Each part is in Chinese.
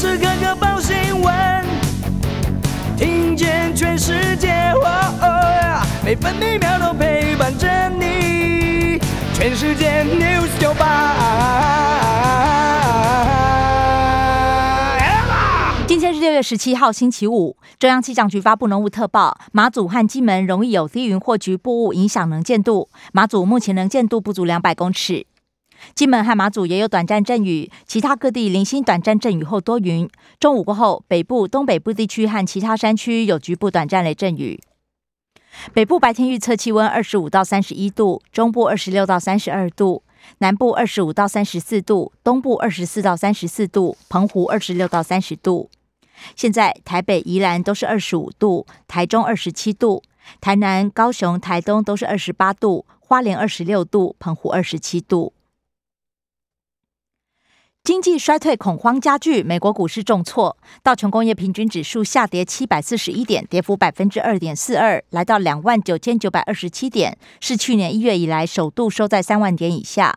时刻刻报新闻，听见全世界，每分每秒都陪伴着你。全世界 news 九八。今天是六月十七号，星期五。中央气象局发布浓雾特报，马祖和金门容易有低云或局部雾影响能见度。马祖目前能见度不足两百公尺。金门和马祖也有短暂阵雨，其他各地零星短暂阵雨后多云。中午过后，北部、东北部地区和其他山区有局部短暂雷阵雨。北部白天预测气温二十五到三十一度，中部二十六到三十二度，南部二十五到三十四度，东部二十四到三十四度，澎湖二十六到三十度。现在台北、宜兰都是二十五度，台中二十七度，台南、高雄、台东都是二十八度，花莲二十六度，澎湖二十七度。经济衰退恐慌加剧，美国股市重挫，道琼工业平均指数下跌七百四十一点，跌幅百分之二点四二，来到两万九千九百二十七点，是去年一月以来首度收在三万点以下。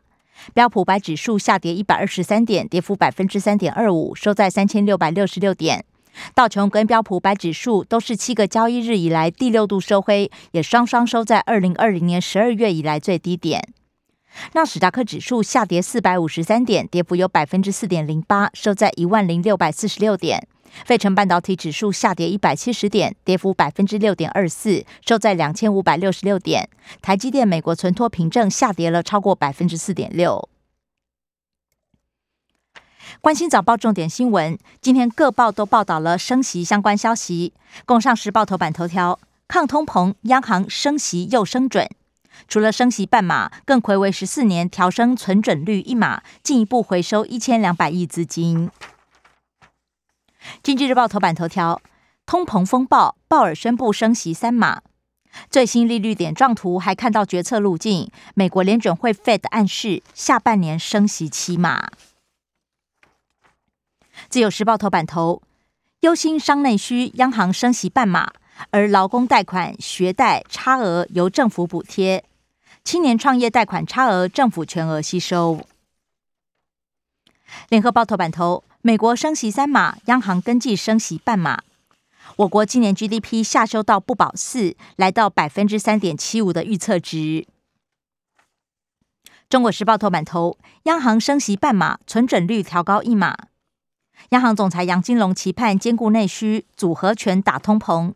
标普白指数下跌一百二十三点，跌幅百分之三点二五，收在三千六百六十六点。道琼跟标普白指数都是七个交易日以来第六度收灰，也双双收在二零二零年十二月以来最低点。纳斯达克指数下跌四百五十三点，跌幅有百分之四点零八，收在一万零六百四十六点。费城半导体指数下跌一百七十点，跌幅百分之六点二四，收在两千五百六十六点。台积电美国存托凭证下跌了超过百分之四点六。关心早报重点新闻，今天各报都报道了升息相关消息。共上时报头版头条：抗通膨，央行升息又升准。除了升息半码，更魁为十四年调升存准率一码，进一步回收一千两百亿资金。经济日报头版头条：通膨风暴，鲍尔宣布升息三码。最新利率点状图还看到决策路径，美国联准会 Fed 暗示下半年升息七码。自由时报头版头：忧心商内需，央行升息半码，而劳工贷款、学贷差额由政府补贴。青年创业贷款差额，政府全额吸收。联合报头版头：美国升息三码，央行跟进升息半码。我国今年 GDP 下修到不保四，来到百分之三点七五的预测值。中国时报头版头：央行升息半码，存准率调高一码。央行总裁杨金龙期盼兼顾内需，组合拳打通膨。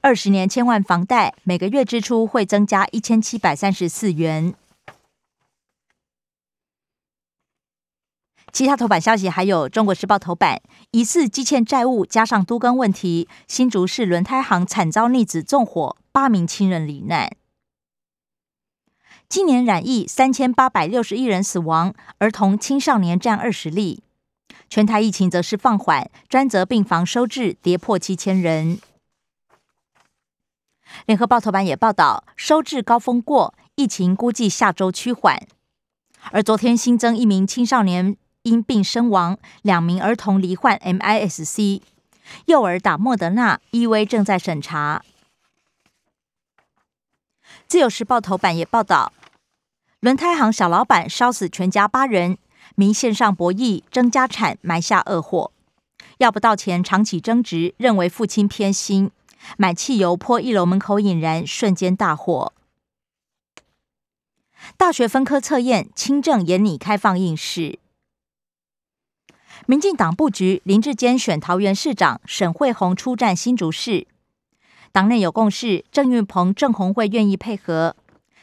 二十年千万房贷每个月支出会增加一千七百三十四元。其他头版消息还有：中国时报头版疑似积欠债务，加上都更问题，新竹市轮胎行惨遭逆子纵火，八名亲人罹难。今年染疫三千八百六十一人死亡，儿童青少年占二十例。全台疫情则是放缓，专责病房收治跌破七千人。联合报头版也报道，收治高峰过，疫情估计下周趋缓。而昨天新增一名青少年因病身亡，两名儿童罹患 MIS-C，幼儿打莫德纳，EV 正在审查。自由时报头版也报道，轮胎行小老板烧死全家八人，明线上博弈争家产，埋下恶祸，要不到钱，长期争执，认为父亲偏心。买汽油泼一楼门口引燃，瞬间大火。大学分科测验轻症严拟开放应试。民进党布局林志坚选桃园市长，沈惠宏出战新竹市。党内有共识，郑运鹏、郑红会愿意配合。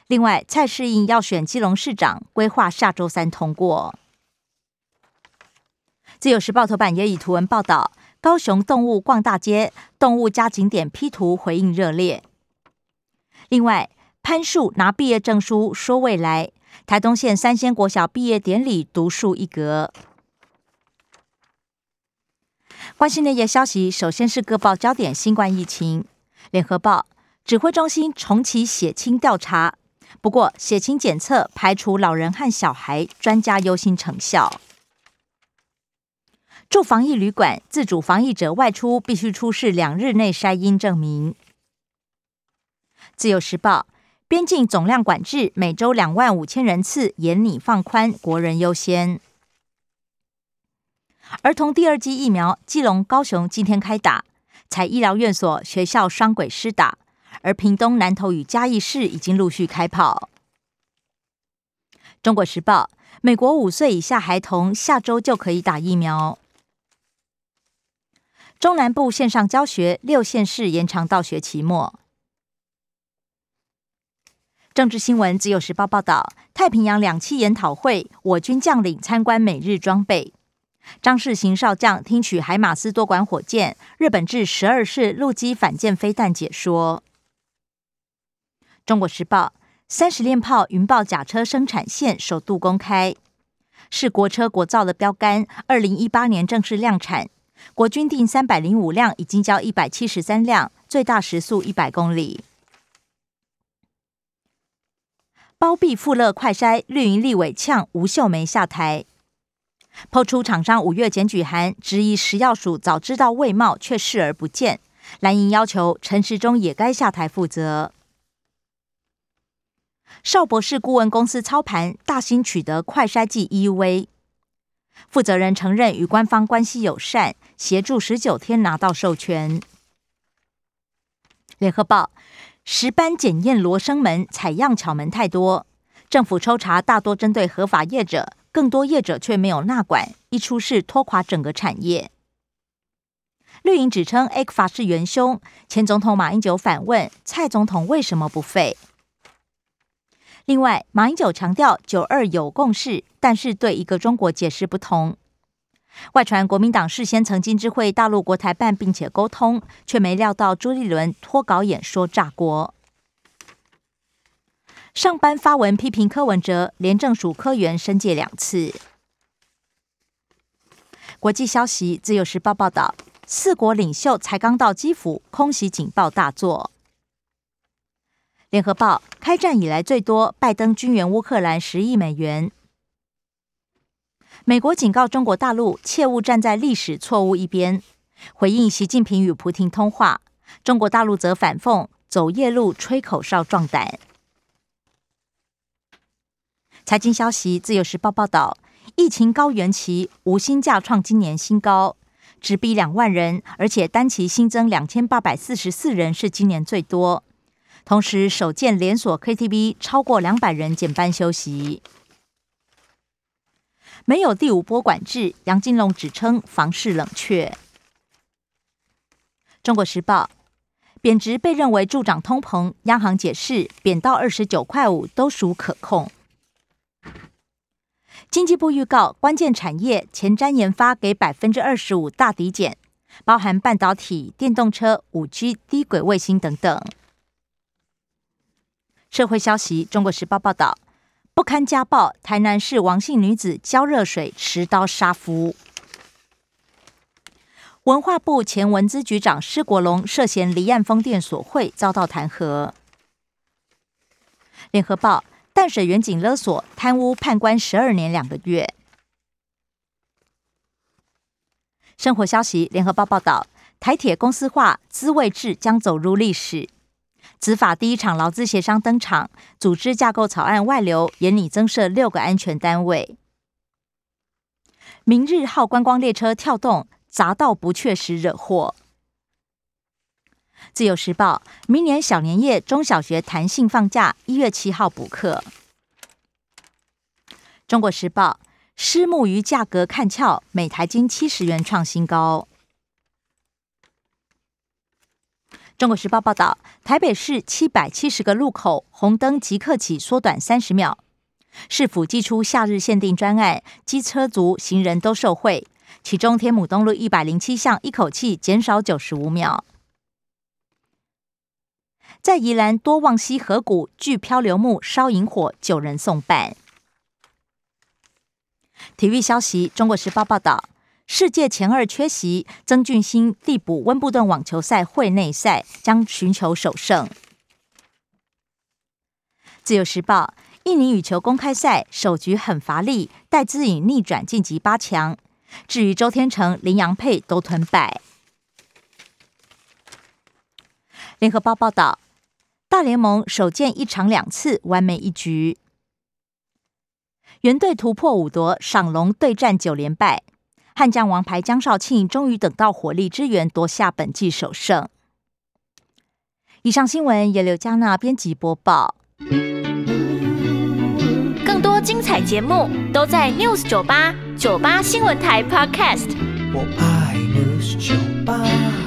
另外，蔡世应要选基隆市长，规划下周三通过。自由时报头版也以图文报道。高雄动物逛大街，动物加景点 P 图回应热烈。另外，潘树拿毕业证书说未来，台东县三仙国小毕业典礼独树一格。关心内页消息，首先是各报焦点：新冠疫情。联合报指挥中心重启血清调查，不过血清检测排除老人和小孩，专家忧心成效。住防疫旅馆，自主防疫者外出必须出示两日内筛阴证明。自由时报，边境总量管制每周两万五千人次，严拟放宽，国人优先。儿童第二剂疫苗，基隆、高雄今天开打，采医疗院所、学校双轨施打，而屏东、南投与嘉义市已经陆续开跑。中国时报：美国五岁以下孩童下周就可以打疫苗。中南部线上教学，六县市延长到学期末。政治新闻：自由时报报道，太平洋两栖研讨会，我军将领参观美日装备。张世行少将听取海马斯多管火箭、日本制十二式陆基反舰飞弹解说。中国时报：三十链炮云豹甲车生产线首度公开，是国车国造的标杆，二零一八年正式量产。国军订三百零五辆，已经交一百七十三辆，最大时速一百公里。包庇富乐快筛，绿营立委呛吴秀梅下台，抛出厂商五月检举函，质疑食药署早知道未冒却视而不见。蓝营要求陈时中也该下台负责。邵博士顾问公司操盘，大兴取得快筛剂 EV 负责人承认与官方关系友善，协助十九天拿到授权。联合报。十班检验罗生门，采样巧门太多。政府抽查大多针对合法业者，更多业者却没有纳管，一出事拖垮整个产业。绿营指称 A 法是元凶，前总统马英九反问蔡总统为什么不废？另外，马英九强调九二有共识，但是对一个中国解释不同。外传国民党事先曾经知会大陆国台办，并且沟通，却没料到朱立伦脱稿演说炸锅。上班发文批评柯文哲，廉政署科员申诫两次。国际消息，自由时报报道，四国领袖才刚到基辅，空袭警报大作。联合报，开战以来最多，拜登军援乌克兰十亿美元。美国警告中国大陆切勿站在历史错误一边。回应习近平与普京通话，中国大陆则反讽走夜路吹口哨壮胆。财经消息，自由时报报道，疫情高原期无薪假创今年新高，直逼两万人，而且单期新增两千八百四十四人是今年最多。同时，首见连锁 KTV 超过两百人减班休息。没有第五波管制，杨金龙指称房市冷却。中国时报，贬值被认为助长通膨，央行解释贬到二十九块五都属可控。经济部预告，关键产业前瞻研发给百分之二十五大抵减，包含半导体、电动车、五 G、低轨卫星等等。社会消息，中国时报报道。不堪家暴，台南市王姓女子浇热水持刀杀夫。文化部前文资局长施国龙涉嫌离岸风电索贿，遭到弹劾。联合报淡水远景勒索贪污判官十二年两个月。生活消息，联合报报道，台铁公司化资位制将走入历史。执法第一场劳资协商登场，组织架构草案外流，严拟增设六个安全单位。明日号观光列车跳动，砸到不确实惹祸。自由时报，明年小年夜中小学弹性放假，一月七号补课。中国时报，虱目鱼价格看俏，每台斤七十元创新高。中国时报报道，台北市七百七十个路口红灯即刻起缩短三十秒。市府寄出夏日限定专案，机车族、行人都受惠。其中天母东路一百零七巷一口气减少九十五秒。在宜兰多望溪河谷巨漂流木烧引火，九人送办。体育消息，中国时报报道。世界前二缺席，曾俊欣递补温布顿网球赛会内赛，将寻求首胜。自由时报：印尼羽球公开赛首局很乏力，戴资颖逆转晋级八强。至于周天成、林洋配都吞败。联合报报道：大联盟首见一场两次完美一局，原队突破五夺，赏龙对战九连败。悍将王牌江少庆终于等到火力支援，夺下本季首胜。以上新闻由刘嘉娜编辑播报。更多精彩节目都在 News 九八九八新闻台 Podcast。我爱 News 酒吧。